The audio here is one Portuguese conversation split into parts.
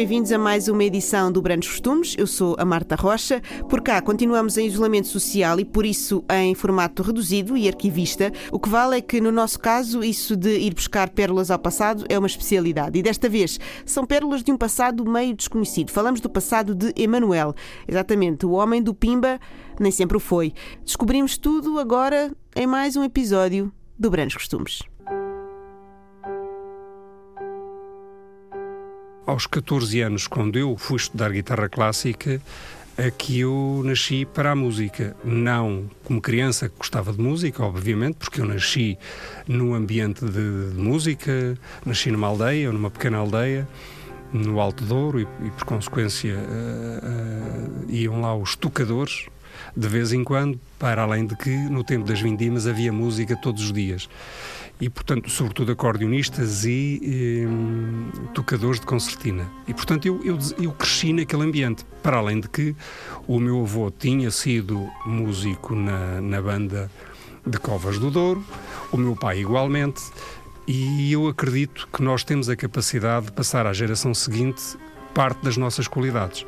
Bem-vindos a mais uma edição do Brandos Costumes. Eu sou a Marta Rocha. Por cá continuamos em isolamento social e por isso em formato reduzido e arquivista. O que vale é que no nosso caso isso de ir buscar pérolas ao passado é uma especialidade e desta vez são pérolas de um passado meio desconhecido. Falamos do passado de Emanuel, exatamente, o homem do Pimba nem sempre o foi. Descobrimos tudo agora em mais um episódio do Brandos Costumes. Aos 14 anos, quando eu fui estudar guitarra clássica, é que eu nasci para a música. Não como criança que gostava de música, obviamente, porque eu nasci num ambiente de, de música, nasci numa aldeia, numa pequena aldeia, no Alto Douro, e, e por consequência uh, uh, iam lá os tocadores, de vez em quando, para além de que no tempo das vindimas havia música todos os dias e, portanto, sobretudo acordeonistas e, e tocadores de concertina. E, portanto, eu, eu, eu, cresci naquele ambiente. Para além de que o meu avô tinha sido músico na, na banda de Covas do Douro, o meu pai igualmente, e eu acredito que nós temos a capacidade de passar à geração seguinte parte das nossas qualidades.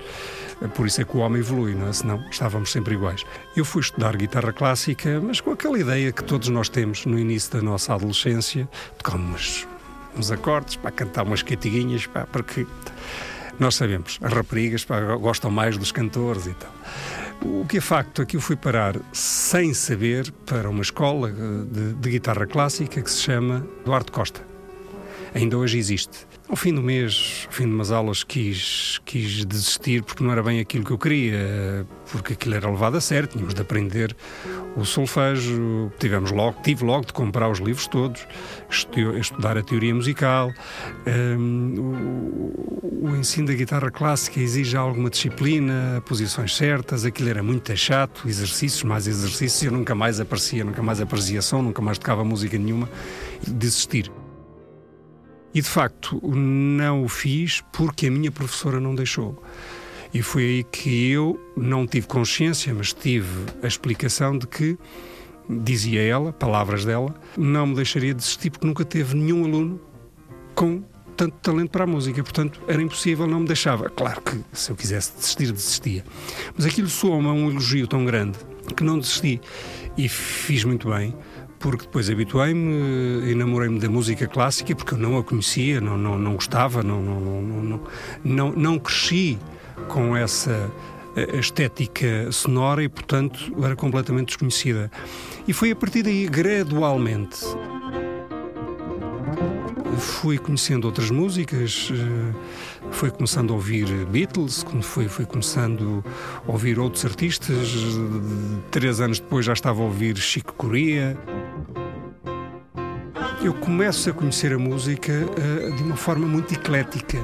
Por isso é que o homem evolui, não é? Senão estávamos sempre iguais. Eu fui estudar guitarra clássica, mas com aquela ideia que todos nós temos no início da nossa adolescência, tocamos uns acordes, para cantar umas catiguinhas, pá, porque nós sabemos, as raparigas pá, gostam mais dos cantores e tal. O que é facto é que eu fui parar sem saber para uma escola de, de guitarra clássica que se chama Duarte Costa. Ainda hoje existe. Ao fim do mês, ao fim de umas aulas, quis, quis desistir porque não era bem aquilo que eu queria, porque aquilo era levado a sério, tínhamos de aprender o solfejo, tivemos logo, tive logo de comprar os livros todos, estudar a teoria musical. Um, o, o, ensino da guitarra clássica exige alguma disciplina, posições certas, aquilo era muito chato, exercícios, mais exercícios, eu nunca mais aparecia, nunca mais aparecia som, nunca mais tocava música nenhuma, desistir. E de facto não o fiz porque a minha professora não deixou. E foi aí que eu não tive consciência, mas tive a explicação de que, dizia ela, palavras dela, não me deixaria desistir porque nunca teve nenhum aluno com tanto talento para a música, portanto era impossível, não me deixava. Claro que se eu quisesse desistir, desistia. Mas aquilo soou-me um elogio tão grande que não desisti. E fiz muito bem, porque depois habituei-me, enamorei-me da música clássica, porque eu não a conhecia, não, não, não gostava, não, não, não, não, não cresci com essa eh, estética sonora e, portanto, era completamente desconhecida. E foi a partir daí, gradualmente, fui conhecendo outras músicas, eh, fui começando a ouvir Beatles, fui, fui começando a ouvir outros artistas. Três anos depois já estava a ouvir Chico Corea. Eu começo a conhecer a música uh, de uma forma muito eclética.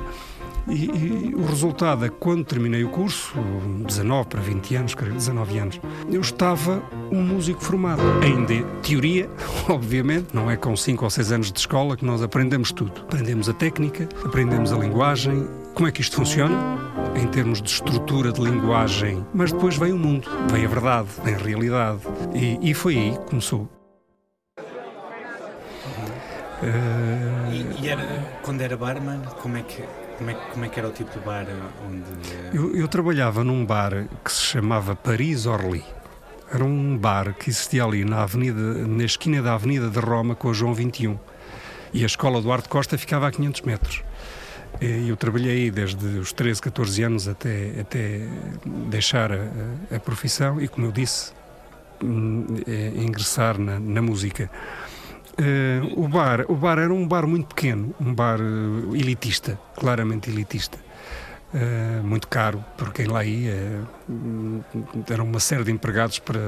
E, e, o resultado é que quando terminei o curso, 19 para 20 anos, 19 anos, eu estava um músico formado. Ainda teoria, obviamente, não é com 5 ou 6 anos de escola que nós aprendemos tudo. Aprendemos a técnica, aprendemos a linguagem, como é que isto funciona, em termos de estrutura de linguagem, mas depois vem o mundo, vem a verdade, vem a realidade. E, e foi aí que começou. Uh... E, e, era, quando era barman, como é que como é, como é que era o tipo de bar onde. Eu, eu trabalhava num bar que se chamava Paris Orly. Era um bar que existia ali na, avenida, na esquina da Avenida de Roma com a João 21. E a escola do Arte Costa ficava a 500 metros. Eu trabalhei desde os 13, 14 anos até, até deixar a, a profissão e, como eu disse, hum, é, ingressar na, na música. Uh, o, bar, o bar era um bar muito pequeno, um bar uh, elitista, claramente elitista. Uh, muito caro por quem lá ia. Era uma série de empregados para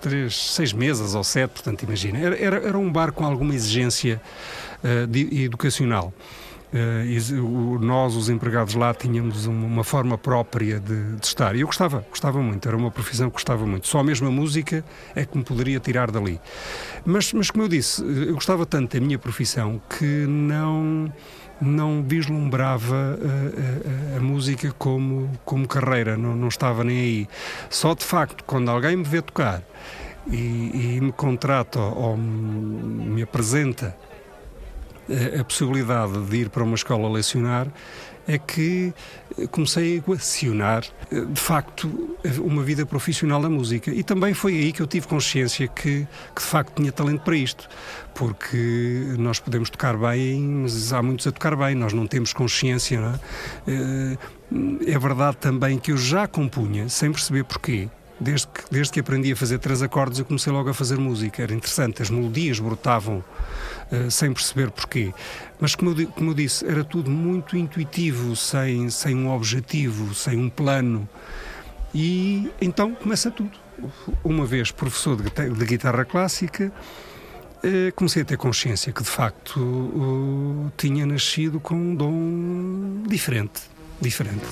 três, seis mesas ou sete, portanto, imagina. Era, era, era um bar com alguma exigência de, educacional. Uh, nós, os empregados lá, tínhamos uma, forma própria de, de, estar. E eu gostava, gostava muito, era uma profissão que gostava muito. Só mesmo a música é que me poderia tirar dali. Mas, mas como eu disse, eu gostava tanto da minha profissão que não não vislumbrava a, a, a, música como, como carreira, não, não estava nem aí. Só de facto, quando alguém me vê tocar e, e me contrata ou me apresenta a possibilidade de ir para uma escola lecionar é que comecei a equacionar, de facto, uma vida profissional da música. E também foi aí que eu tive consciência que, que de facto tinha talento para isto. Porque nós podemos tocar bem, mas há muitos a tocar bem, nós não temos consciência, não é? É verdade também que eu já compunha, sem perceber porquê, desde que, desde que aprendi a fazer três acordes, eu comecei logo a fazer música. Era interessante, as melodias brotavam sem perceber porquê. Mas, como eu, como eu, disse, era tudo muito intuitivo, sem, sem um objetivo, sem um plano. E então começa tudo. Uma vez professor de, de guitarra clássica, uh, comecei a ter consciência que, de facto, uh, tinha nascido com um dom diferente. Diferente.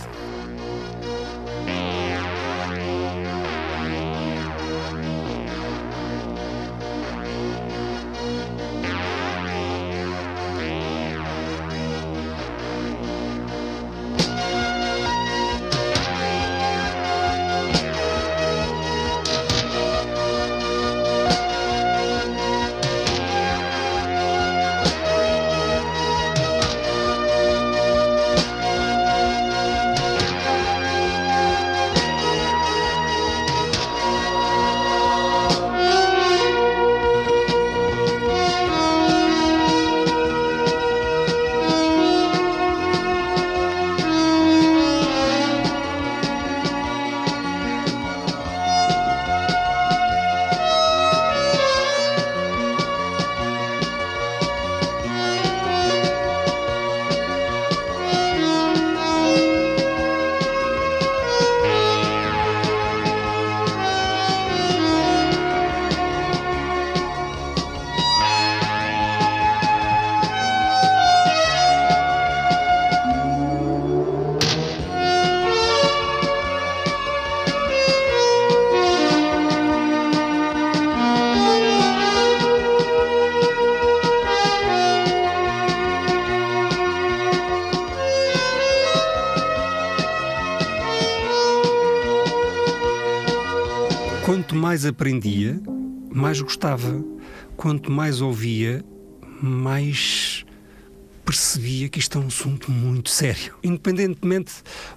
Mais aprendia, mais gostava. Quanto mais ouvia, mais percebia que isto é um assunto muito sério. Independentemente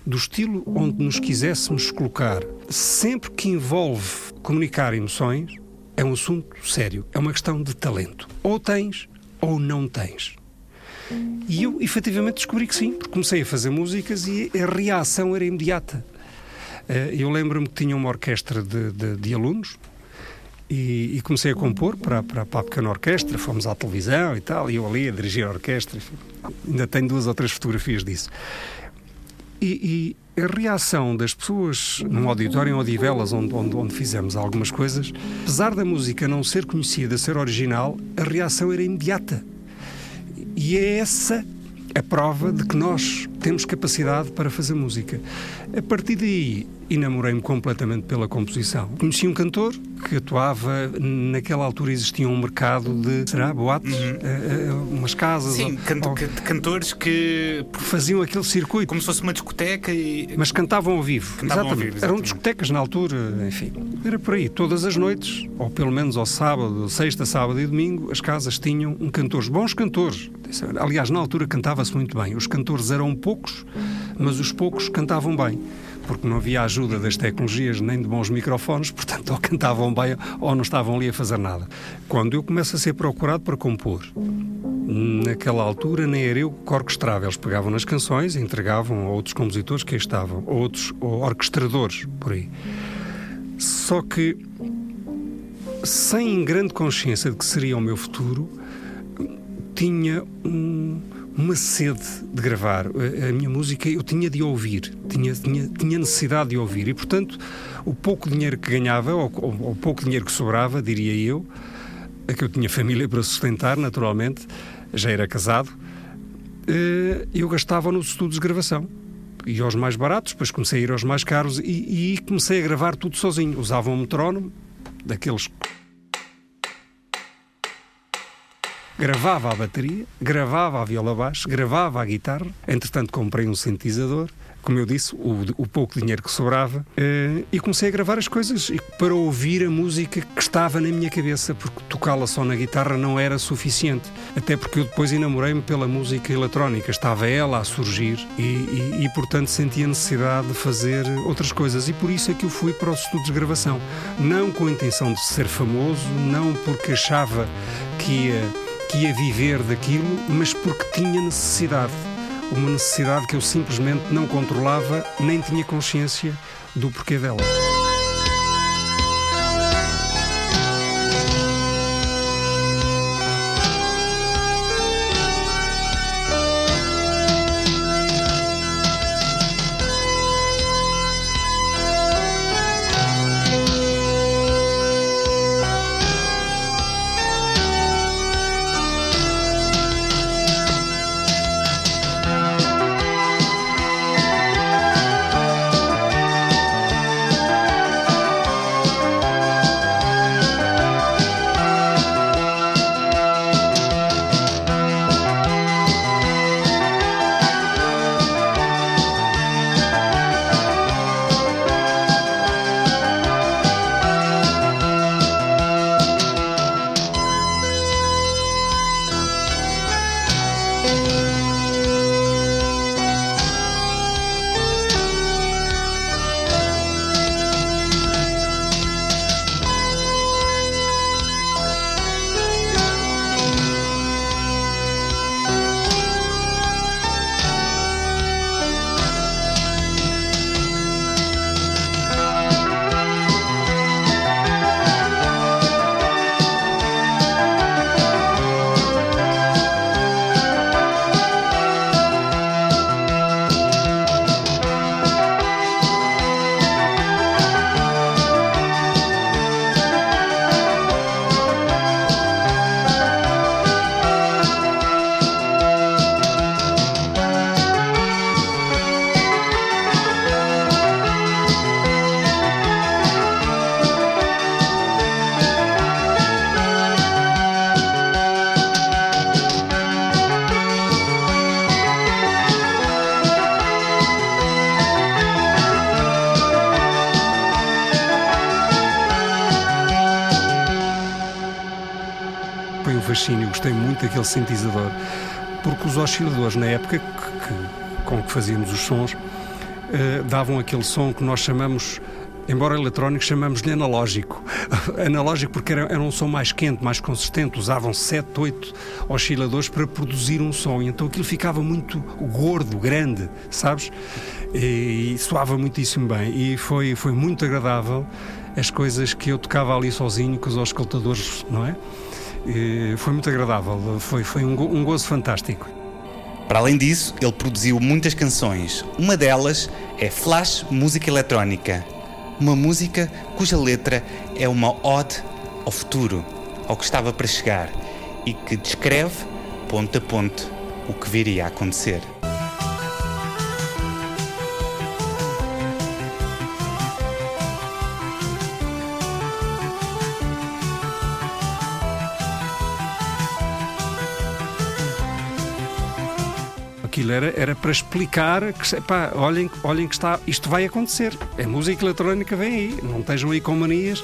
do estilo onde nos quiséssemos colocar, sempre que envolve comunicar emoções, é um assunto sério. É uma questão de talento. Ou tens ou não tens. E eu efetivamente descobri que sim, porque comecei a fazer músicas e a reação era imediata. Eh, eu lembro-me que tinha uma orquestra de, de, de alunos e, e, comecei a compor para, para, para a pequena orquestra, fomos à televisão e tal, e eu ali a dirigir a orquestra. Ainda tenho duas ou três fotografias disso. E, e, a reação das pessoas num auditório em Odivelas, onde, onde, onde, fizemos algumas coisas, apesar da música não ser conhecida, ser original, a reação era imediata. E é essa a prova de que nós temos capacidade para fazer música. A partir daí, enamorei-me completamente pela composição. Conheci um cantor que atuava, naquela altura existia um mercado de, será, boates? Uhum. Uh, uh, umas casas? Sim, ou, ou, cantores que... Faziam aquele circuito. Como se fosse uma discoteca e... Mas cantavam ao vivo. Cantavam exatamente. Ao vivo, exatamente. Eram discotecas na altura, enfim. Era por aí. Todas as noites, ou pelo menos ao sábado, sexta, sábado e domingo, as casas tinham um cantores, bons cantores. Aliás, na altura cantava-se muito bem. Os cantores eram poucos, mas os poucos cantavam bem porque não havia ajuda das tecnologias nem de bons microfones, portanto, ou cantavam bem ou não estavam ali a fazer nada. Quando eu começo a ser procurado para compor, naquela altura nem era eu que orquestrava, eles pegavam nas canções e entregavam a outros compositores que aí estavam, ou outros ou orquestradores por aí. Só que, sem grande consciência de que seria o meu futuro, tinha um uma sede de gravar. A, a minha música eu tinha de ouvir, tinha, tinha, tinha necessidade de ouvir e, portanto, o pouco dinheiro que ganhava, ou, o pouco dinheiro que sobrava, diria eu, que eu tinha família para sustentar, naturalmente, já era casado, eh, eu gastava nos estudos de gravação. E aos mais baratos, depois comecei a ir aos mais caros e, e comecei a gravar tudo sozinho. Usava um metrónomo, daqueles gravava a bateria, gravava a viola baixo, gravava a guitarra. Entretanto, comprei um sintetizador como eu disse, o, o pouco dinheiro que sobrava, uh, e comecei a gravar as coisas para ouvir a música que estava na minha cabeça, porque tocá-la só na guitarra não era suficiente. Até porque eu depois enamorei-me pela música eletrónica, estava ela a surgir e, e, e, portanto, sentia necessidade de fazer outras coisas. E por isso é que eu fui para os estudos de gravação. Não com a intenção de ser famoso, não porque achava que ia, que ia viver daquilo, mas porque tinha necessidade uma necessidade que eu simplesmente não controlava nem tinha consciência do porquê dela. Muito daquele sintetizador, porque os osciladores, na época que, que, com que fazíamos os sons, uh, davam aquele som que nós chamamos embora eletrónico, chamamos-lhe analógico. analógico porque era, era, um som mais quente, mais consistente, usavam 7, 8 osciladores para produzir um som, e então aquilo ficava muito gordo, grande, sabes? E, e soava muitíssimo bem, e foi, foi muito agradável as coisas que eu tocava ali sozinho com os auscultadores, não é? E foi muito agradável, foi, foi um, um gozo fantástico. Para além disso, ele produziu muitas canções. Uma delas é Flash Música Eletrónica, uma música cuja letra é uma ode ao futuro, ao que estava para chegar e que descreve, ponto a ponto, o que viria a acontecer. Aquilo era, era para explicar que epá, olhem, olhem que está, isto vai acontecer. A música eletrónica vem aí, não estejam aí com manias.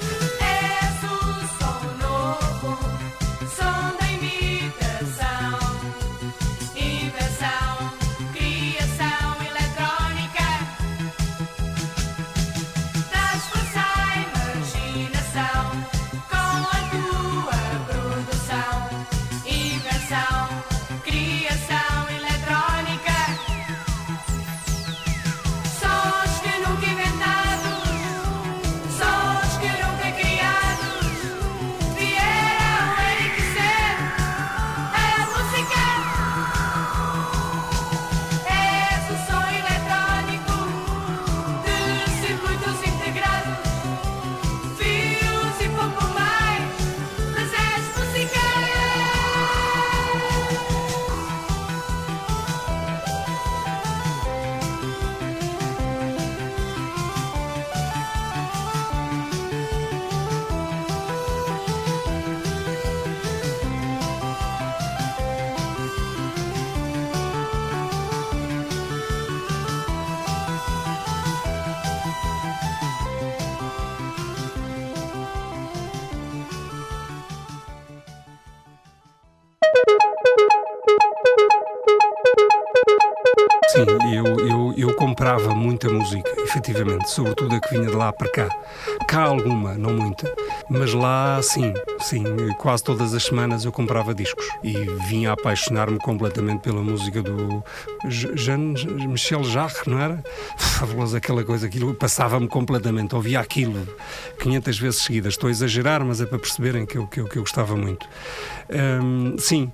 Efetivamente, sobretudo a que vinha de lá para cá. Cá alguma, não muita, mas lá sim, sim, quase todas as semanas eu comprava discos e vinha a apaixonar-me completamente pela música do Jean Michel Jarre, não era? Fabuloso aquela coisa, aquilo passava-me completamente, ouvia aquilo 500 vezes seguidas. Estou a exagerar, mas é para perceberem que eu, que eu, que eu gostava muito. Hum, sim,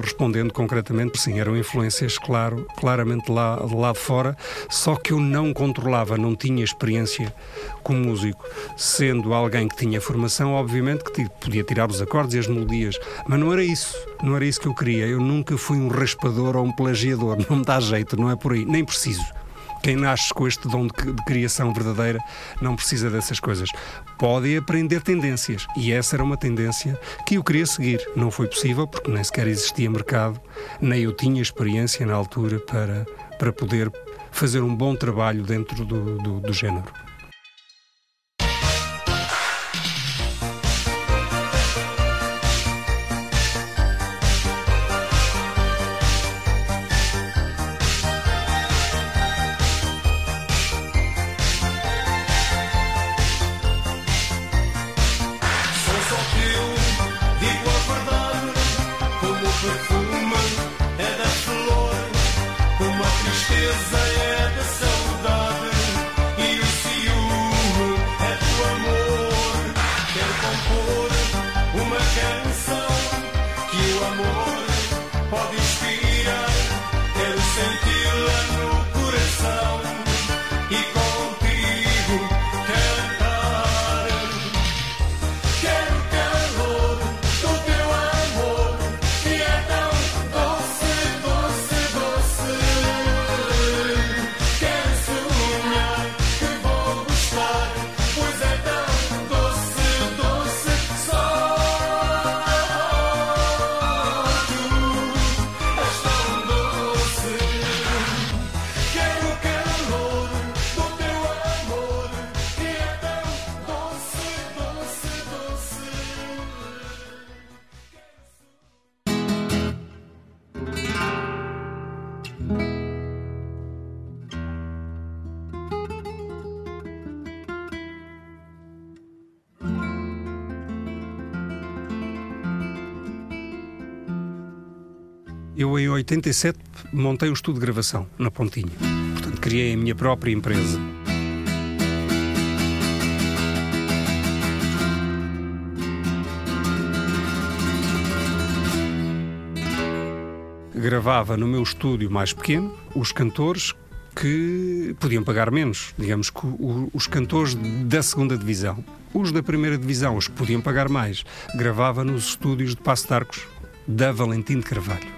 respondendo concretamente, sim, eram influências, claro, claramente lá, lá de fora, só que eu não controlava, não tinha experiência como músico. Sendo alguém que tinha formação, obviamente que podia tirar os acordes e as melodias, mas não era isso, não era isso que eu queria. Eu nunca fui um raspador ou um plagiador, não me dá jeito, não é por aí, nem preciso. Quem nasce com este dom de, de, criação verdadeira não precisa dessas coisas. Pode aprender tendências. E essa era uma tendência que eu queria seguir. Não foi possível porque nem sequer existia mercado, nem eu tinha experiência na altura para, para poder fazer um bom trabalho dentro do, do, do género. Eu, em 87, montei um estudo de gravação na Pontinha. Portanto, criei a minha própria empresa. Gravava no meu estúdio mais pequeno os cantores que podiam pagar menos, digamos que os cantores da segunda divisão. Os da primeira divisão, os que podiam pagar mais, gravava nos estúdios de Passo de Arcos, da Valentim de Carvalho.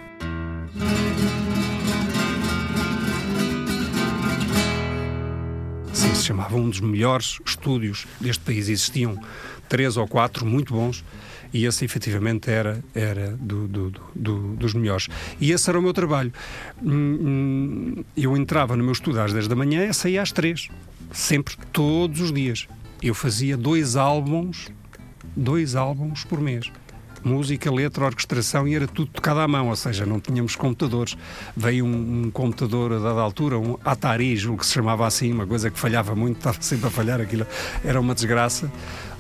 Chamava um dos melhores estúdios deste país. Existiam três ou quatro muito bons e esse efetivamente era, era do, do, do, dos melhores. E esse era o meu trabalho. Hum, hum, eu entrava no meu estudo às 10 da manhã e saía às 3, sempre, todos os dias. Eu fazia dois álbuns, dois álbuns por mês música, letra, orquestração e era tudo tocado à mão, ou seja, não tínhamos computadores. Veio um, um computador a dada altura, um Atari, julgo que se chamava assim, uma coisa que falhava muito, estava sempre a falhar, aquilo era uma desgraça,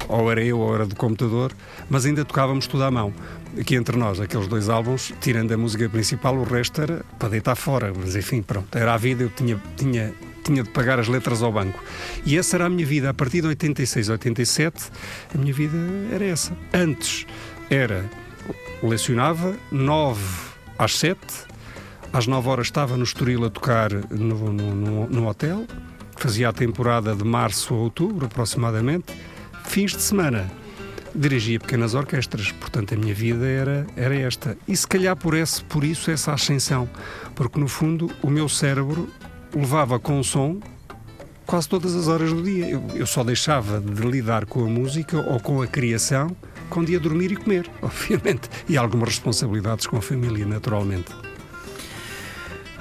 ou era eu ou era do computador, mas ainda tocávamos tudo à mão. Aqui entre nós, aqueles dois álbuns, tirando a música principal, o resto era para deitar fora, mas enfim, pronto, era a vida, eu tinha, tinha tinha de pagar as letras ao banco. E essa era a minha vida. A partir de 86, 87, a minha vida era essa. Antes era lecionava 9 às 7, às 9 horas estava no Estoril a tocar no, no, no, no hotel, fazia a temporada de março a outubro aproximadamente, fins de semana dirigia pequenas orquestras, portanto a minha vida era, era esta. E se calhar por, esse, por isso essa ascensão, porque no fundo o meu cérebro levava com o som quase todas as horas do dia. Eu, eu só deixava de lidar com a música ou com a criação com dia dormir e comer, obviamente, e algumas responsabilidades com a família, naturalmente.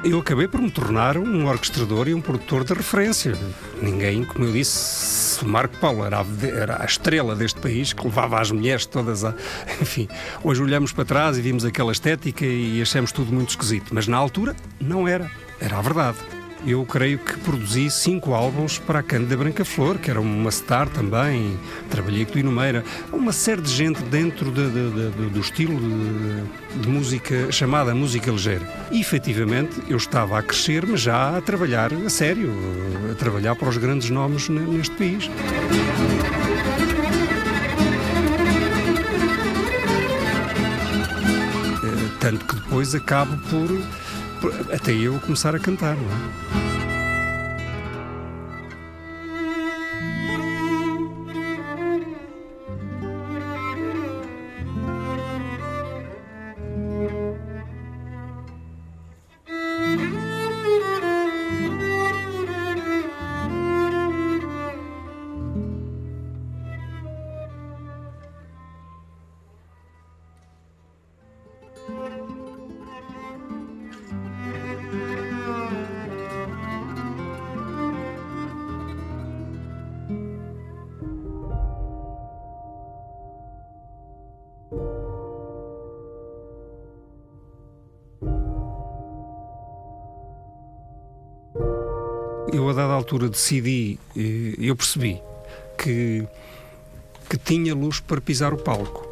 Eu acabei por me tornar um orquestrador e um produtor de referência. Ninguém, como eu disse, Marco Paulo era a, era a, estrela deste país que levava as mulheres todas a. Enfim, hoje olhamos para trás e vimos aquela estética e achamos tudo muito esquisito, mas na altura não era. era a verdade. Eu creio que produzi cinco álbuns para a Cândida Branca Flor, que era uma star também. Trabalhei com Lino Meira. Uma série de gente dentro de, de, de, do estilo de, música chamada música ligeira. E efetivamente eu estava a crescer, mas já a trabalhar a sério, a trabalhar para os grandes nomes neste país. Eh, tanto que depois acabo por até eu começar a cantar, não é? Altura decidi, eh, eu percebi que, que tinha luz para pisar o palco.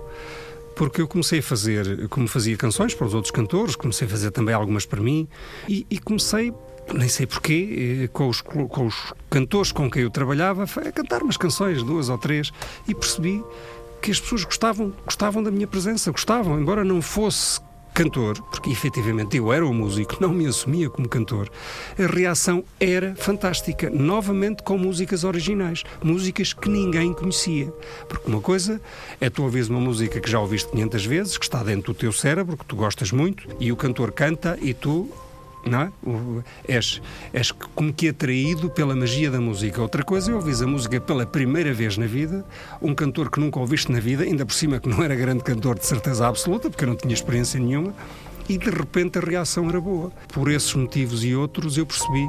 Porque eu comecei a fazer, como fazia canções para os outros cantores, comecei a fazer também algumas para mim e, e comecei nem sei porquê, eh, com os, com os cantores com quem eu trabalhava, a cantar umas canções, duas ou três, e percebi que as pessoas gostavam, gostavam da minha presença, gostavam, embora não fosse cantor, porque efetivamente eu era um músico, não me assumia como cantor, a reação era fantástica, novamente com músicas originais, músicas que ninguém conhecia. Porque uma coisa é tu ouvires uma música que já ouviste 500 vezes, que está dentro do teu cérebro, que tu gostas muito, e o cantor canta e tu não é? És, és como que atraído pela magia da música. Outra coisa é ouvir a música pela primeira vez na vida, um cantor que nunca ouviste na vida, ainda por cima que não era grande cantor de certeza absoluta, porque eu não tinha experiência nenhuma, e de repente a reação era boa. Por esses motivos e outros eu percebi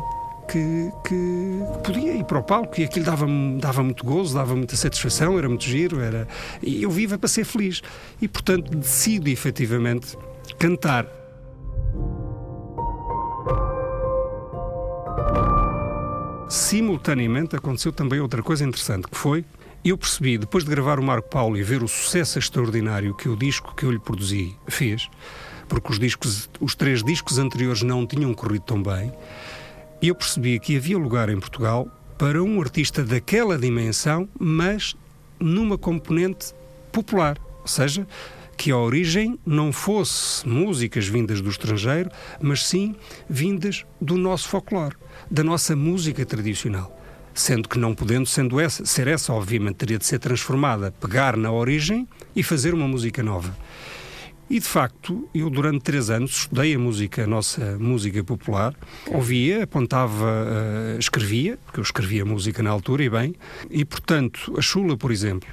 que, que, podia ir para o palco e aquilo dava-me dava muito gozo, dava muita satisfação, era muito giro, era... e eu viva para ser feliz. E portanto decido efetivamente cantar Simultaneamente aconteceu também outra coisa interessante, que foi eu percebi, depois de gravar o Marco Paulo e ver o sucesso extraordinário que o disco que eu lhe produzi fez, porque os discos, os três discos anteriores não tinham corrido tão bem, eu percebi que havia lugar em Portugal para um artista daquela dimensão, mas numa componente popular, ou seja, que a origem não fosse músicas vindas do estrangeiro, mas sim vindas do nosso folclore da nossa música tradicional. Sendo que não podendo sendo essa, ser essa, obviamente, teria de ser transformada, pegar na origem e fazer uma música nova. E de facto, eu durante três anos estudei a música, a nossa música popular, ouvia, apontava, uh, escrevia, porque eu escrevia música na altura e bem, e portanto, a chula, por exemplo,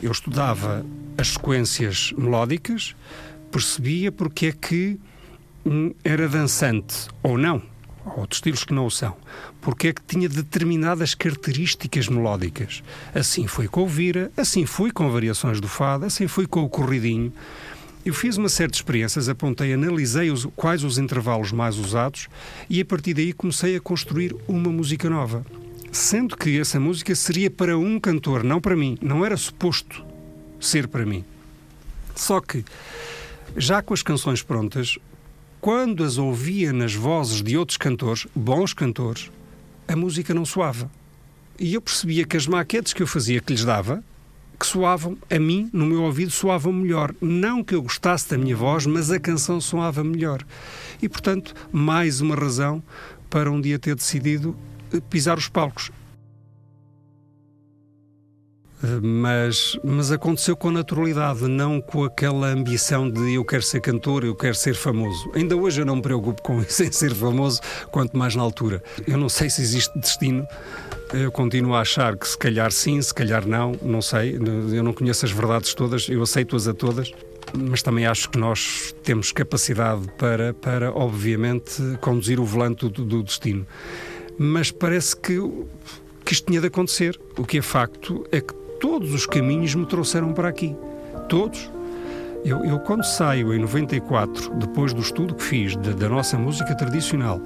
eu estudava as sequências melódicas, percebia porque é que era dançante ou não ou de estilos que não o são, porque é que tinha determinadas características melódicas. Assim foi com o vira, assim foi com variações do fado, assim foi com o corridinho. Eu fiz uma série de experiências, apontei, analisei os, quais os intervalos mais usados e a partir daí comecei a construir uma música nova. Sendo que essa música seria para um cantor, não para mim. Não era suposto ser para mim. Só que, já com as canções prontas, quando as ouvia nas vozes de outros cantores, bons cantores, a música não soava. E eu percebia que as maquetes que eu fazia, que lhes dava, que soavam, a mim, no meu ouvido, soavam melhor. Não que eu gostasse da minha voz, mas a canção soava melhor. E, portanto, mais uma razão para um dia ter decidido pisar os palcos. Mas, mas aconteceu com naturalidade, não com aquela ambição de eu quero ser cantor, eu quero ser famoso. Ainda hoje eu não me preocupo com isso em ser famoso, quanto mais na altura. Eu não sei se existe destino, eu continuo a achar que se calhar sim, se calhar não, não sei. Eu não conheço as verdades todas, eu aceito-as a todas, mas também acho que nós temos capacidade para, para obviamente, conduzir o volante do, do destino. Mas parece que, que isto tinha de acontecer. O que é facto é que todos os caminhos me trouxeram para aqui. Todos. Eu, eu quando saio em 94, depois do estudo que fiz de, da nossa música tradicional,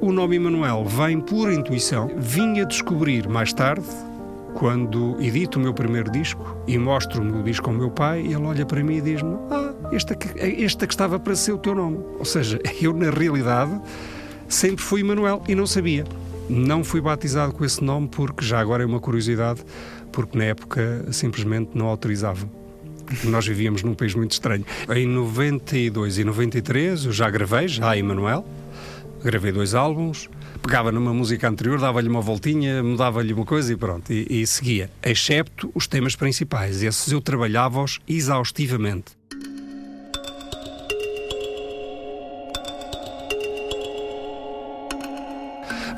O nome Emanuel vem por intuição. Vinha descobrir mais tarde, quando edito o meu primeiro disco e mostro-me o disco ao meu pai, ele olha para mim e diz-me: Ah, este é que, este é que estava para ser o teu nome. Ou seja, eu, na realidade, sempre fui Emanuel e não sabia. Não fui batizado com esse nome porque, já agora é uma curiosidade, porque na época simplesmente não autorizavam. Nós vivíamos num país muito estranho. Em 92 e 93 eu já gravei, já a Emanuel, gravei dois álbuns, pegava numa música anterior, dava-lhe uma voltinha, mudava-lhe uma coisa e pronto, e, e seguia, excepto os temas principais. Esses eu trabalhava-os exaustivamente.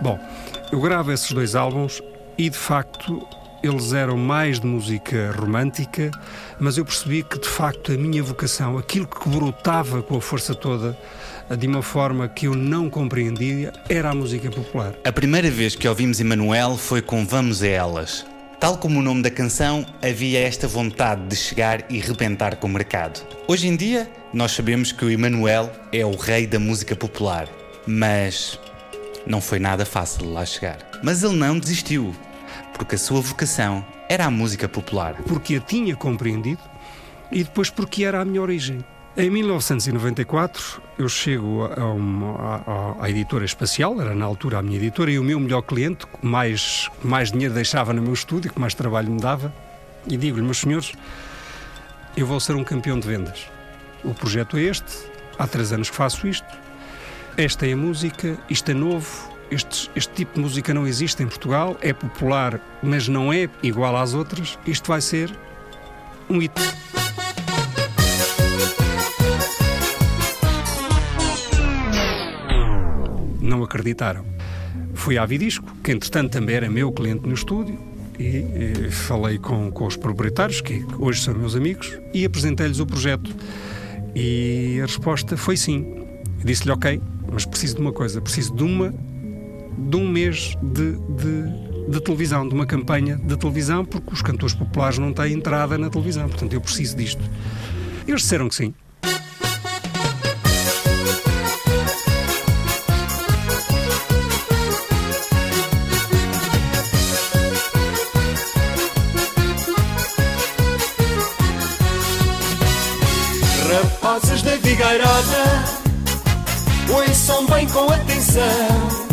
Bom, eu gravo esses dois álbuns e de facto eles eram mais de música romântica, mas eu percebi que de facto a minha vocação, aquilo que brotava com a força toda, de uma forma que eu não compreendia, era a música popular. A primeira vez que ouvimos Emanuel foi com Vamos a Elas. Tal como o nome da canção, havia esta vontade de chegar e rebentar com o mercado. Hoje em dia, nós sabemos que o Emanuel é o rei da música popular, mas não foi nada fácil lá chegar. Mas ele não desistiu porque a sua vocação era a música popular. Porque a tinha compreendido e depois porque era a minha origem. Em 1994, eu chego a à editora espacial, era na altura a minha editora, e o meu melhor cliente, que mais, mais dinheiro deixava no meu estúdio, que mais trabalho me dava, e digo-lhe, meus senhores, eu vou ser um campeão de vendas. O projeto é este, há três anos que faço isto, esta é a música, isto é novo, este, este tipo de música não existe em Portugal, é popular, mas não é igual às outras. Isto vai ser um hito. Não acreditaram. Fui à Vidisco, que entretanto também era meu cliente no estúdio, e, e falei com, com os proprietários, que hoje são meus amigos, e apresentei-lhes o projeto. E a resposta foi sim. Disse-lhe, ok, mas preciso de uma coisa, preciso de uma de um mês de, de, de, televisão, de uma campanha de televisão, porque os cantores populares não têm entrada na televisão. Portanto, eu preciso disto. Eles disseram que sim. Rapazes da Vigairada, ouçam bem com atenção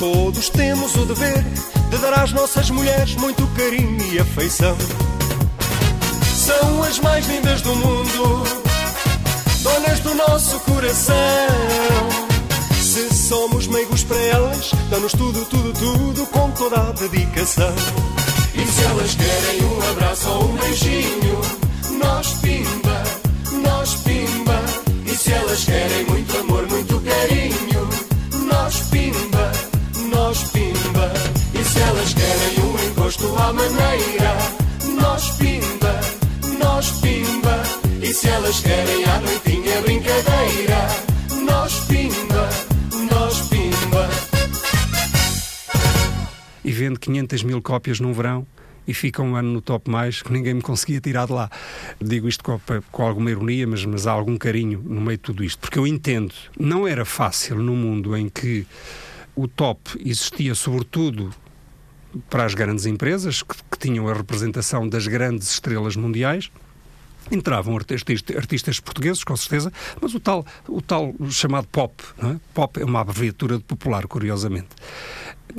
Todos temos o dever de dar às nossas mulheres muito carinho e afeição. São as mais lindas do mundo, donas do nosso coração. Se somos meigos para elas, dão-nos tudo, tudo, tudo com toda a dedicação. E se elas querem um abraço ou um beijinho, nós pimba, nós pimba. E se elas querem muito amor, encosto à maneira, nós pimba, nós pimba. E se elas querem à noitinha brincadeira, nós pimba, nós pimba. E vende 500 mil cópias num verão e fica um ano no top mais que ninguém me conseguia tirar de lá. Digo isto com, com, alguma ironia, mas, mas há algum carinho no meio de tudo isto, porque eu entendo, não era fácil no mundo em que o top existia sobretudo para as grandes empresas que, que tinham a representação das grandes estrelas mundiais. Entravam artistas, artistas, portugueses, com certeza, mas o tal, o tal chamado pop, é? pop é uma abreviatura de popular, curiosamente.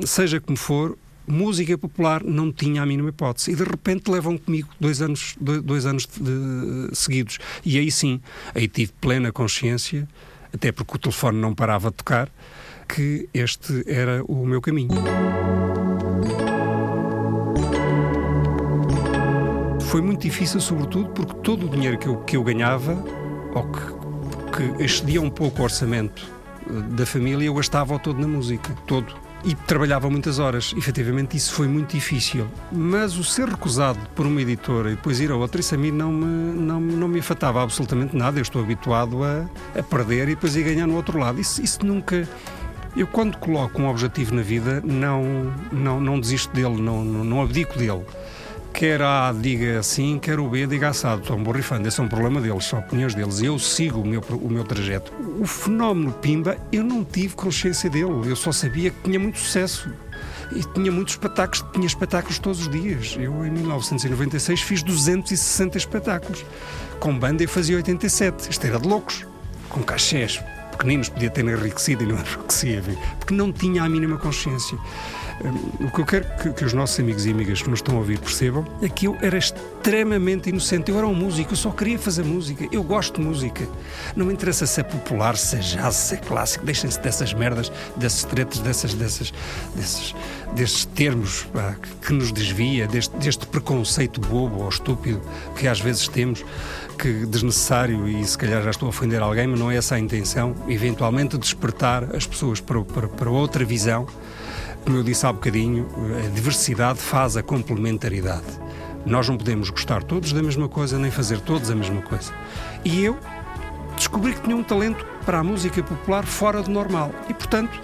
Seja como for, música popular não tinha a mínima hipótese. E de repente levam comigo dois anos, dois, dois anos de, de, seguidos. E aí sim, aí tive plena consciência, até porque o telefone não parava de tocar, que este era o meu caminho. Foi muito difícil, sobretudo, porque todo o dinheiro que eu, que eu ganhava, ou que, que excedia um pouco o orçamento eh, da família, eu gastava todo na música, todo. E trabalhava muitas horas. Efetivamente, isso foi muito difícil. Mas o ser recusado por uma editora e depois ir a outra, isso a mim não me, não, não me afetava absolutamente nada. Eu estou habituado a, a perder e depois ir ganhar no outro lado. Isso, isso nunca eu, quando coloco um objetivo na vida, não, não, não desisto dele, não, não, abdico dele. quer A diga assim, quer o B diga assado. Estão borrifando. Esse é um problema deles, são opiniões deles. Eu sigo o meu, o meu trajeto. O fenómeno Pimba, eu não tive consciência dele. Eu só sabia que tinha muito sucesso e tinha muitos espetáculos, tinha espetáculos todos os dias. Eu, em 1996, fiz 260 espetáculos. Com banda, eu fazia 87. Isto era de loucos. Com cachés pequeninos, podia ter enriquecido e não enriquecia, porque não tinha a mínima consciência. Hum, o que eu quero que, que, os nossos amigos e amigas que nos estão a ouvir percebam é que eu era extremamente inocente. Eu era um músico, eu só queria fazer música. Eu gosto de música. Não me interessa se é popular, se é jazz, se é clássico. Deixem-se dessas merdas, desses tretos, dessas, dessas, desses, desses termos pá, que nos desvia, deste, deste preconceito bobo ou estúpido que às vezes temos que desnecessário e se calhar já estou a ofender alguém, mas não é essa a intenção, eventualmente despertar as pessoas para, para, para outra visão como eu disse há bocadinho, a diversidade faz a complementaridade. Nós não podemos gostar todos da mesma coisa, nem fazer todos a mesma coisa. E eu descobri que tinha um talento para a música popular fora do normal. E, portanto,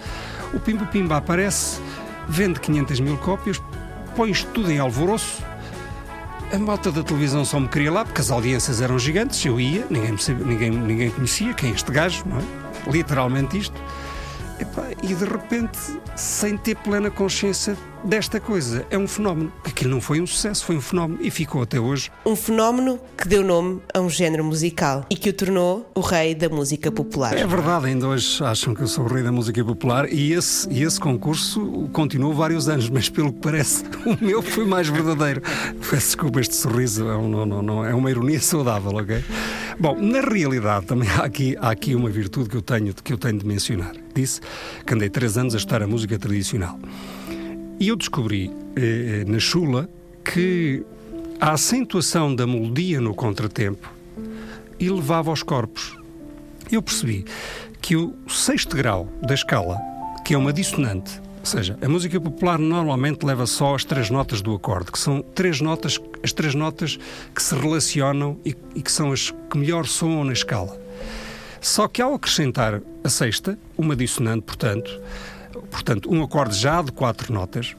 o Pimba Pimba aparece, vende 500 mil cópias, põe tudo em alvoroço. A malta da televisão só me queria lá porque as audiências eram gigantes. Eu ia, ninguém, sabia, ninguém, ninguém conhecia quem é este gajo, não é? Literalmente isto. E de repente, sem ter plena consciência desta coisa, é um fenómeno. Aquilo não foi um sucesso, foi um fenómeno e ficou até hoje. Um fenómeno que deu nome a um género musical e que o tornou o rei da música popular. É verdade, ainda hoje acham que eu sou o rei da música popular e esse, e esse concurso continuou vários anos, mas pelo que parece, o meu foi mais verdadeiro. Peço desculpa, este sorriso é, um, não, não, não, é uma ironia saudável, ok? Bom, na realidade também há aqui, há aqui uma virtude que eu tenho, que eu tenho de mencionar disse que andei três anos a estudar a música tradicional. E eu descobri eh, na chula que a acentuação da melodia no contratempo elevava os corpos. Eu percebi que o sexto grau da escala, que é uma dissonante, ou seja, a música popular normalmente leva só as três notas do acorde, que são três notas, as três notas que se relacionam e, e que são as que melhor soam na escala. Só que ao acrescentar a sexta, uma dissonante, portanto, portanto, um acorde já de quatro notas,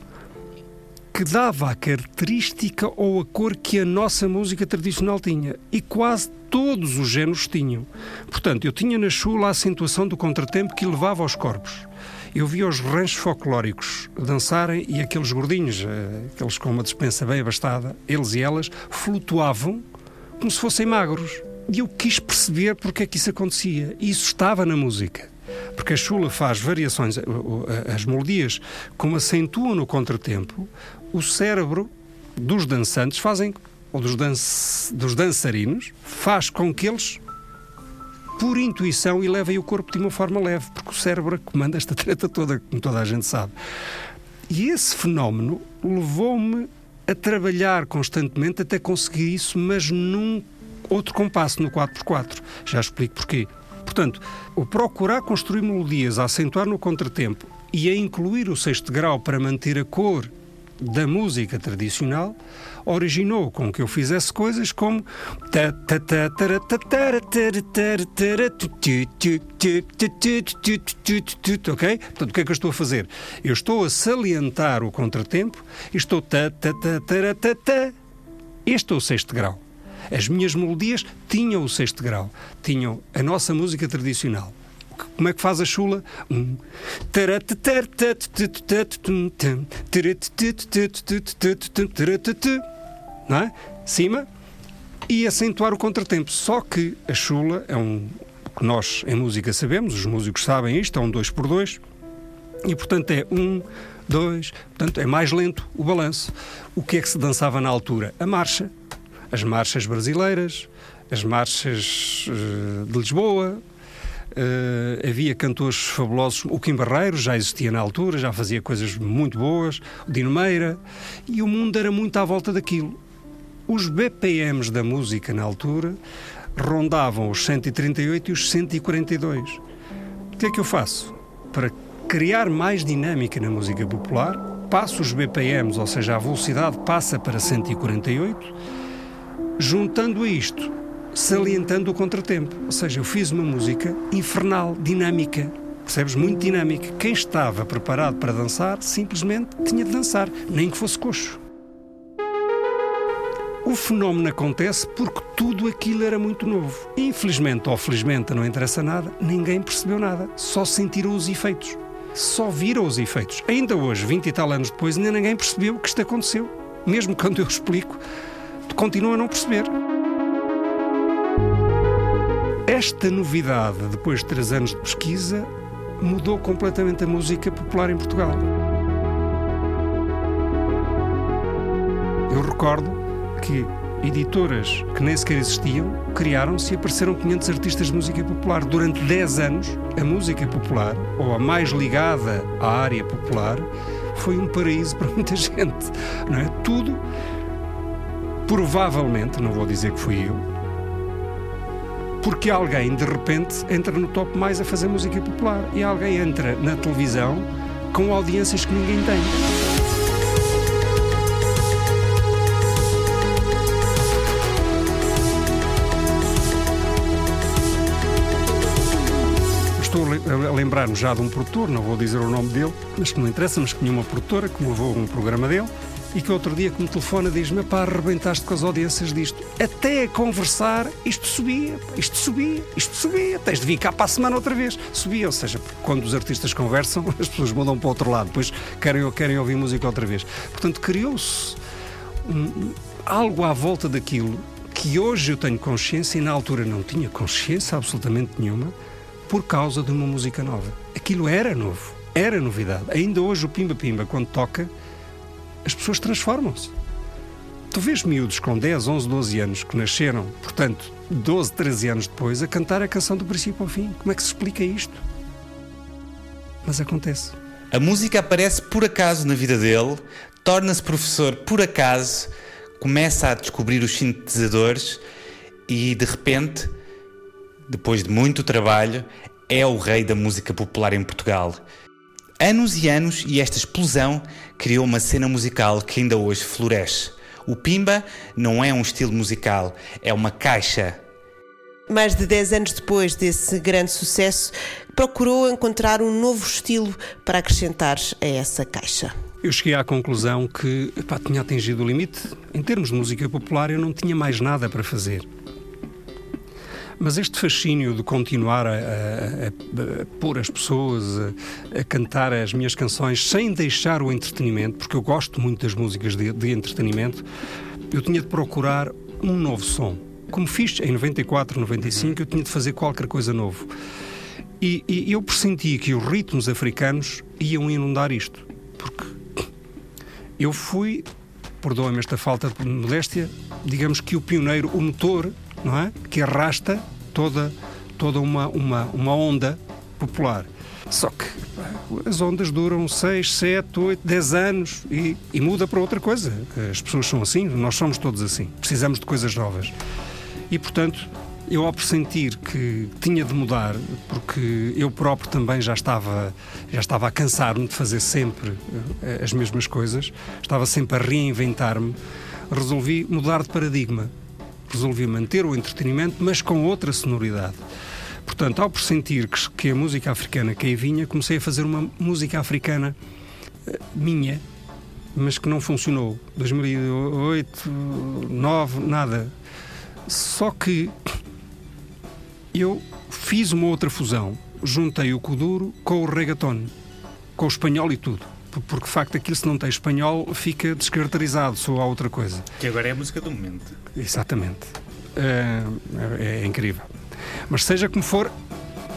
que dava a característica ou a cor que a nossa música tradicional tinha. E quase todos os géneros tinham. Portanto, eu tinha na chula a acentuação do contratempo que levava aos corpos. Eu via os ranchos folclóricos dançarem e aqueles gordinhos, eh, aqueles com uma dispensa bem abastada, eles e elas, flutuavam como se fossem magros. E eu quis perceber porque é que isso acontecia. E isso estava na música. Porque a chula faz variações, as melodias, como acentuam no contratempo, o cérebro dos dançantes fazem, ou dos, dan dos dançarinos, faz com que eles, por intuição, elevem o corpo de uma forma leve, porque o cérebro comanda esta treta toda, como toda a gente sabe. E esse fenómeno levou-me a trabalhar constantemente até conseguir isso, mas nunca outro compasso no 4x4. Já explico porquê. Portanto, o procurar construir melodias a acentuar no contratempo e a incluir o sexto grau para manter a cor da música tradicional originou com que eu fizesse coisas como ok? Portanto, o que é que eu estou a fazer? Eu estou a salientar o contratempo e estou este é o sexto grau. As minhas melodias tinham o sexto grau, tinham a nossa música tradicional. Como é que faz a chula? Um. Não é? Cima e acentuar o contratempo. Só que a chula é um que nós em música sabemos, os músicos sabem isto, é um 2 por 2 e portanto é um, dois, portanto é mais lento o balanço. O que é que se dançava na altura? A marcha as marchas brasileiras, as marchas uh, de Lisboa. Uh, havia cantores fabulosos. O Kim Barreiro já existia na altura, já fazia coisas muito boas. O Dino Meira. E o mundo era muito à volta daquilo. Os BPMs da música na altura rondavam os 138 e os 142. O que é que eu faço? Para criar mais dinâmica na música popular, passo os BPMs, ou seja, a velocidade passa para 148 Juntando a isto, salientando o contratempo. Ou seja, eu fiz uma música infernal, dinâmica. Percebes? Muito dinâmica. Quem estava preparado para dançar simplesmente tinha de dançar, nem que fosse coxo. O fenómeno acontece porque tudo aquilo era muito novo. Infelizmente ou felizmente, não interessa nada, ninguém percebeu nada. Só sentiram os efeitos. Só viram os efeitos. Ainda hoje, 20 e tal anos depois, ainda ninguém percebeu que isto aconteceu. Mesmo quando eu explico, continua a não perceber. Esta novidade, depois de três anos de pesquisa, mudou completamente a música popular em Portugal. Eu recordo que editoras que nem sequer existiam criaram-se e apareceram 500 artistas de música popular. Durante 10 anos, a música popular, ou a mais ligada à área popular, foi um paraíso para muita gente. Não é? Tudo, provavelmente, não vou dizer que fui eu, porque alguém de repente entra no top mais a fazer música popular e alguém entra na televisão com audiências que ninguém tem. Lembrar-me já de um produtor, não vou dizer o nome dele, mas que não interessa, mas que tinha uma produtora que me levou um programa dele e que outro dia que me telefona diz-me, pá, arrebentaste com as audiências disto. Até a conversar, isto subia, isto subia, isto subia. Tens de vir cá para a semana outra vez. Subia, ou seja, quando os artistas conversam, as pessoas mudam para o outro lado, depois querem, querem ouvir música outra vez. Portanto, criou-se um, algo à volta daquilo que hoje eu tenho consciência e na altura não tinha consciência absolutamente nenhuma por causa de uma música nova. Aquilo era novo, era novidade. Ainda hoje o Pimba Pimba, quando toca, as pessoas transformam-se. Tu vês miúdos com 10, 11, 12 anos que nasceram, portanto, 12, 13 anos depois, a cantar a canção do princípio ao fim. Como é que se explica isto? Mas acontece. A música aparece por acaso na vida dele, torna-se professor por acaso, começa a descobrir os sintetizadores e, de repente, depois de muito trabalho, é o rei da música popular em Portugal. Anos e anos e esta explosão criou uma cena musical que ainda hoje floresce. O Pimba não é um estilo musical, é uma caixa. Mais de 10 anos depois desse grande sucesso, procurou encontrar um novo estilo para acrescentar a essa caixa. Eu cheguei à conclusão que epá, tinha atingido o limite. Em termos de música popular, eu não tinha mais nada para fazer. Mas este fascínio de continuar a, a, a, a pôr as pessoas a, cantar as minhas canções sem deixar o entretenimento, porque eu gosto muito das músicas de, de entretenimento, eu tinha de procurar um novo som. Como fiz em 94, 95, eu tinha de fazer qualquer coisa novo. E, e eu pressenti que os ritmos africanos iam inundar isto. Porque eu fui, perdoa-me esta falta de modéstia, digamos que o pioneiro, o motor não é? Que arrasta toda, toda uma, uma, uma onda popular. Só que as ondas duram 6, 7, 8, 10 anos e, e, muda para outra coisa. As pessoas são assim, nós somos todos assim. Precisamos de coisas novas. E, portanto, eu ao pressentir que tinha de mudar, porque eu próprio também já estava, já estava a cansar-me de fazer sempre eh, as mesmas coisas, estava sempre a reinventar-me, resolvi mudar de paradigma resolvi manter o entretenimento, mas com outra sonoridade. Portanto, ao pressentir que, que a música africana que aí vinha, comecei a fazer uma música africana uh, minha, mas que não funcionou. 2008, 2009, nada. Só que eu fiz uma outra fusão. Juntei o Kuduro com o reggaeton, com o espanhol e tudo porque de facto aquilo se não tem espanhol fica descaracterizado, só há outra coisa. Que agora é a música do momento. Exatamente. É, é, é incrível. Mas seja como for,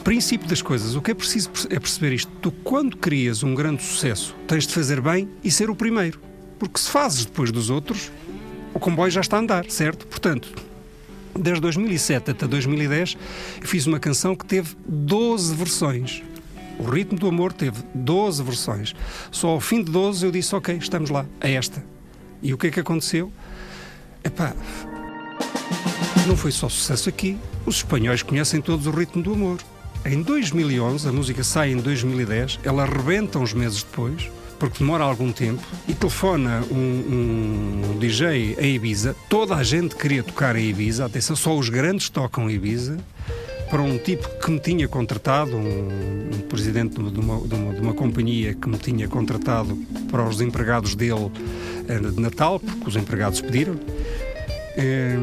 princípio das coisas, o que é preciso é perceber isto. Tu, quando crias um grande sucesso, tens de fazer bem e ser o primeiro. Porque se fazes depois dos outros, o comboio já está a andar, certo? Portanto, desde 2007 até 2010, eu fiz uma canção que teve 12 versões. O Ritmo do Amor teve 12 versões. Só ao fim de 12 eu disse: Ok, estamos lá, é esta. E o que é que aconteceu? Epá, não foi só sucesso aqui. Os espanhóis conhecem todos o Ritmo do Amor. Em 2011, a música sai em 2010, ela rebenta uns meses depois, porque demora algum tempo, e telefona um, um DJ a Ibiza. Toda a gente queria tocar a Ibiza, atenção, só os grandes tocam Ibiza para um tipo que me tinha contratado, um, um presidente de uma, de, uma, de uma, companhia que me tinha contratado para os empregados dele eh, de Natal, porque os empregados pediram. É,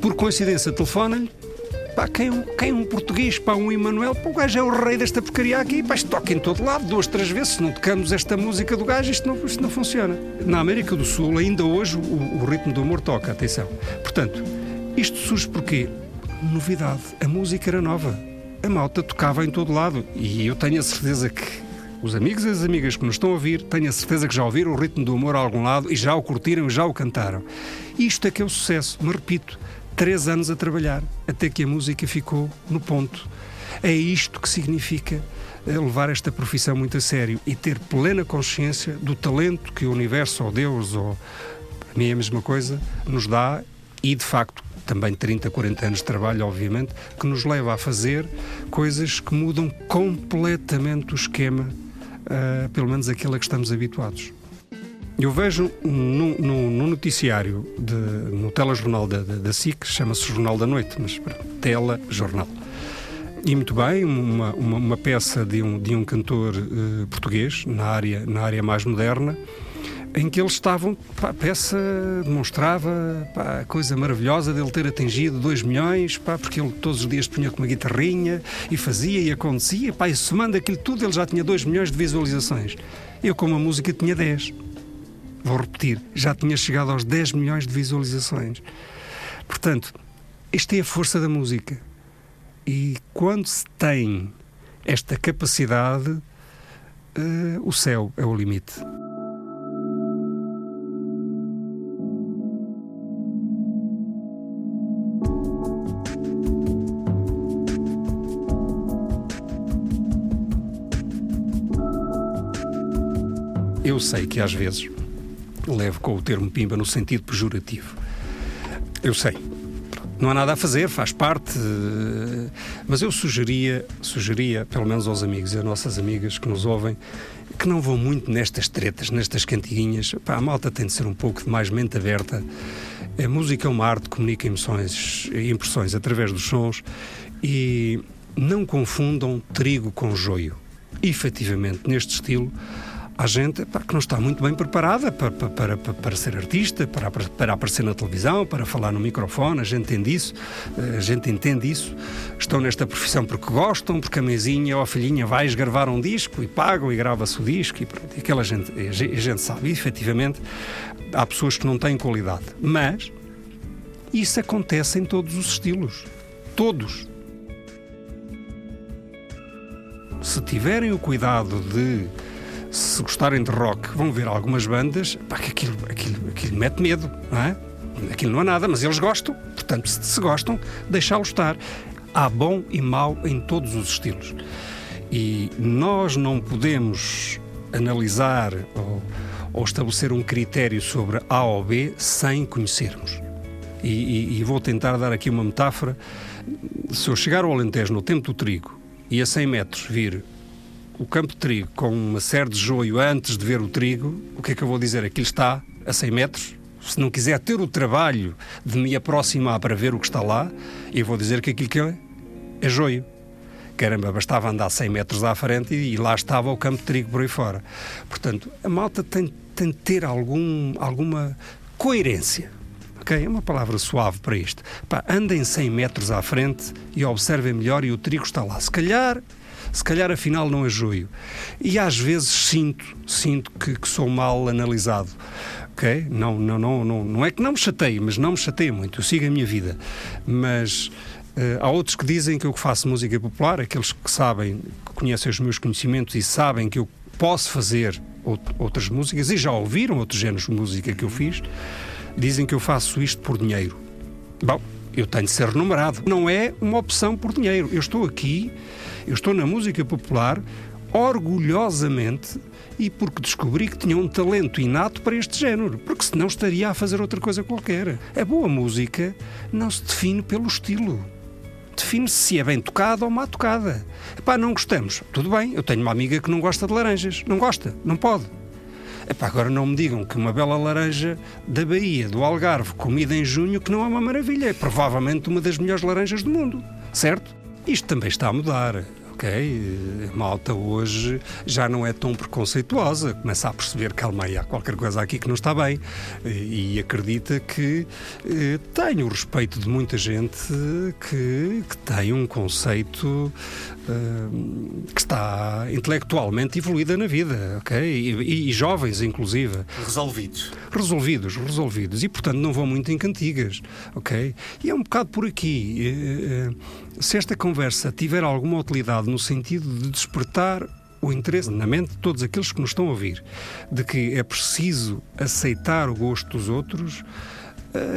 por coincidência, telefona-lhe. Pá, quem, quem um português, pá, um Emanuel, pá, o gajo é o rei desta porcaria aqui, pá, isto toca em todo lado, duas, três vezes, se não tocamos esta música do gajo, isto não, isto não funciona. Na América do Sul, ainda hoje, o, o ritmo do humor toca, atenção. Portanto, isto surge porque, novidade, a música era nova, a malta tocava em todo lado, e eu tenho a certeza que os amigos e as amigas que nos estão a ouvir, tenho a certeza que já ouviram o ritmo do humor a algum lado e já o curtiram e já o cantaram. Isto é que é o sucesso, mas repito, três anos a trabalhar até que a música ficou no ponto. É isto que significa eh, levar esta profissão muito a sério e ter plena consciência do talento que o universo ou Deus ou a mim é a mesma coisa nos dá e de facto também 30, 40 anos de trabalho, obviamente, que nos leva a fazer coisas que mudam completamente o esquema, uh, pelo menos aquele a que estamos habituados. Eu vejo no, no, no noticiário, de, no telejornal da, da, da SIC, chama-se Jornal da Noite, mas telejornal. E muito bem, uma, uma, uma, peça de um, de um cantor uh, português, na área, na área mais moderna, em que eles estavam, pá, a peça demonstrava pá, a coisa maravilhosa dele ter atingido 2 milhões, pá, porque ele todos os dias punha com uma guitarrinha e fazia e acontecia, pá, e somando aquilo tudo ele já tinha 2 milhões de visualizações. Eu com a música tinha 10. Vou repetir, já tinha chegado aos 10 milhões de visualizações. Portanto, esta é a força da música. E quando se tem esta capacidade, uh, o céu é o limite. Eu sei que às vezes levo com o termo pimba no sentido pejorativo. Eu sei. Não há nada a fazer, faz parte. Mas eu sugeria, sugeria, pelo menos aos amigos e às nossas amigas que nos ouvem, que não vão muito nestas tretas, nestas cantiguinhas. Pá, a malta tem de ser um pouco mais mente aberta. A música é uma arte, comunica emoções impressões através dos sons e não confundam trigo com joio. Efetivamente, neste estilo, Há gente pá, que não está muito bem preparada para, para, para, para ser artista, para, para aparecer na televisão, para falar no microfone, a gente entende isso, eh, a gente entende isso. Estão nesta profissão porque gostam, porque a mesinha ou a filhinha vai gravar um disco e pagam e grava-se o disco e, pronto, aquela gente, a gente sabe, e, efetivamente, há pessoas que não têm qualidade. Mas isso acontece em todos os estilos. Todos. Se tiverem o cuidado de se gostarem de rock, vão ver algumas bandas, pá, que aquilo, aquilo, aquilo mete medo, não é? Aquilo não é nada, mas eles gostam, portanto, se, se gostam, deixá-los estar. Há bom e mau em todos os estilos. E nós não podemos analisar ou, ou estabelecer um critério sobre A ou B sem conhecermos. E, e, e, vou tentar dar aqui uma metáfora. Se eu chegar ao Alentejo no tempo do trigo e a 100 metros vir o campo de trigo com uma série de joio antes de ver o trigo, o que é que eu vou dizer? Aquilo está a 100 metros. Se não quiser ter o trabalho de me aproximar para ver o que está lá, eu vou dizer que aquilo que é, é joio. Caramba, bastava andar 100 metros à frente e, e lá estava o campo de trigo por aí fora. Portanto, a malta tem, tem de ter algum, alguma coerência. Ok? É uma palavra suave para isto. Pá, andem 100 metros à frente e observem melhor e o trigo está lá. Se calhar se calhar afinal não é joio. E às vezes sinto, sinto que, que sou mal analisado. Ok? Não, não, não, não, não é que não me chateie, mas não me chateia muito. Eu sigo a minha vida. Mas Uh, há outros que dizem que eu faço música popular, aqueles que sabem, que conhecem os meus conhecimentos e sabem que eu posso fazer outras músicas e já ouviram outros géneros de música que eu fiz, dizem que eu faço isto por dinheiro. Bom, eu tenho de ser remunerado. Não é uma opção por dinheiro. Eu estou aqui eu estou na música popular orgulhosamente e porque descobri que tinha um talento inato para este género, porque senão estaria a fazer outra coisa qualquer. A boa música não se define pelo estilo. Define-se se é bem tocada ou má tocada. Epá, não gostamos. Tudo bem, eu tenho uma amiga que não gosta de laranjas. Não gosta, não pode. Epá, agora não me digam que uma bela laranja da Bahia, do Algarve, comida em junho, que não é uma maravilha. É provavelmente uma das melhores laranjas do mundo, certo? Isto também está a mudar. Ok? A malta hoje já não é tão preconceituosa, começa a perceber que aí há qualquer coisa aqui que não está bem e acredita que eh, tem o respeito de muita gente que, que tem um conceito que está intelectualmente evoluída na vida, ok? E, e, jovens, inclusive. Resolvidos. Resolvidos, resolvidos. E, portanto, não vão muito em cantigas, ok? E é um bocado por aqui. Se esta conversa tiver alguma utilidade no sentido de despertar o interesse na mente de todos aqueles que nos estão a ouvir, de que é preciso aceitar o gosto dos outros,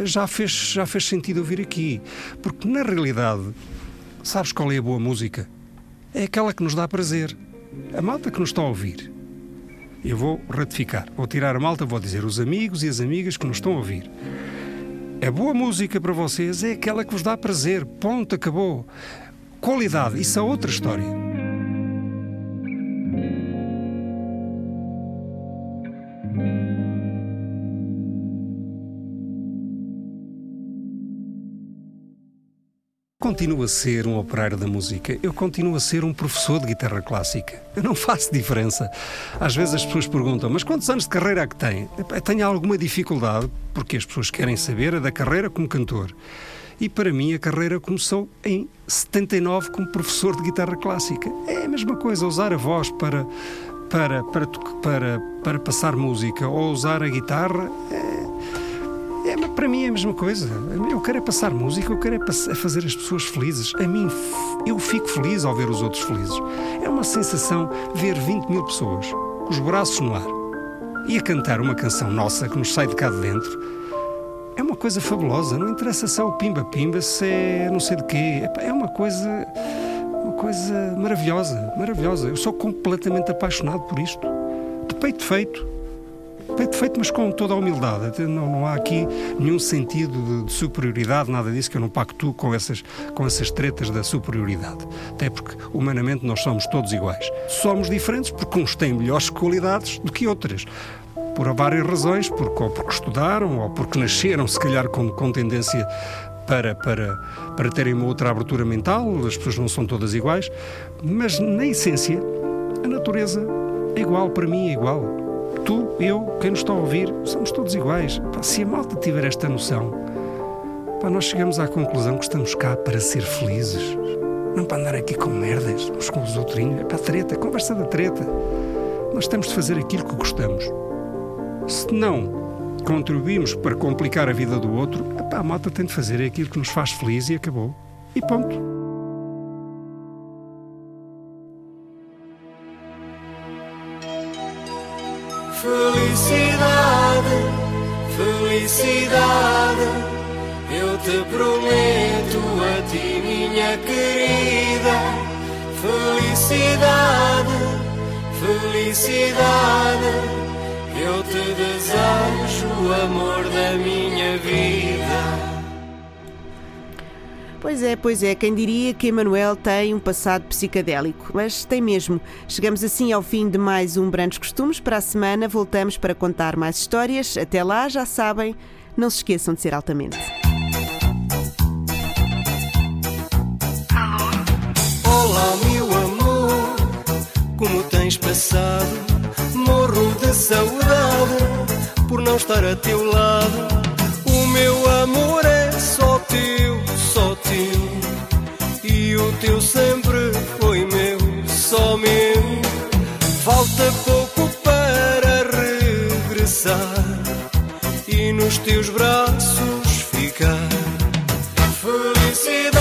já fez, já fez sentido ouvir aqui. Porque, na realidade, sabes qual é a boa música? é aquela que nos dá prazer. A malta que nos está a ouvir. Eu vou ratificar, vou tirar a malta, vou dizer os amigos e as amigas que nos estão a ouvir. A boa música para vocês é aquela que vos dá prazer. Ponto, acabou. Qualidade, isso é outra história. continuo a ser um operário da música, eu continuo a ser um professor de guitarra clássica. Eu não faço diferença. Às vezes as pessoas perguntam, mas quantos anos de carreira é que tem? Tenho alguma dificuldade, porque as pessoas querem saber a da carreira como cantor. E para mim a carreira começou em 79 como professor de guitarra clássica. É a mesma coisa, usar a voz para, para, para, para, para passar música ou usar a guitarra. É é, para mim é a mesma coisa. Eu quero é passar música, eu quero é, é fazer as pessoas felizes. A mim, eu fico feliz ao ver os outros felizes. É uma sensação ver 20 mil pessoas com os braços no ar e a cantar uma canção nossa que nos sai de cá de dentro. É uma coisa fabulosa. Não interessa só o pimba-pimba, se é não sei de quê. É uma coisa. Uma coisa maravilhosa, maravilhosa. Eu sou completamente apaixonado por isto. De peito feito peito feito, mas com toda a humildade. Não, não há aqui nenhum sentido de, de, superioridade, nada disso, que eu não pactuo com essas, com essas tretas da superioridade. Até porque, humanamente, nós somos todos iguais. Somos diferentes porque uns têm melhores qualidades do que outras. Por várias razões, porque, ou porque estudaram, ou porque nasceram, se calhar, com, com tendência para, para, para terem uma outra abertura mental, as pessoas não são todas iguais, mas na essência, a natureza é igual, para mim é igual tu, eu, quem nos está a ouvir, somos todos iguais. Se a malta tiver esta noção, nós chegamos à conclusão que estamos cá para ser felizes. Não para andar aqui com merdas, uns com os outrinhos. É para a treta, conversa da treta. Nós temos de fazer aquilo que gostamos. Se não contribuímos para complicar a vida do outro, a malta tem de fazer aquilo que nos faz feliz e acabou. E ponto. Felicidade, felicidade, eu te prometo a ti, minha querida. Felicidade, felicidade, eu te desejo o amor da minha vida. Pois é, pois é. Quem diria que Emanuel tem um passado psicadélico? Mas tem mesmo. Chegamos assim ao fim de mais um Brandos Costumes. Para a semana voltamos para contar mais histórias. Até lá, já sabem, não se esqueçam de ser altamente. Olá, meu amor, como tens passado? saudade por não estar a teu lado. O meu amor é só teu, só teu. E o teu sempre foi meu, só meu. Falta pouco para regressar e nos teus braços ficar. Felicidade.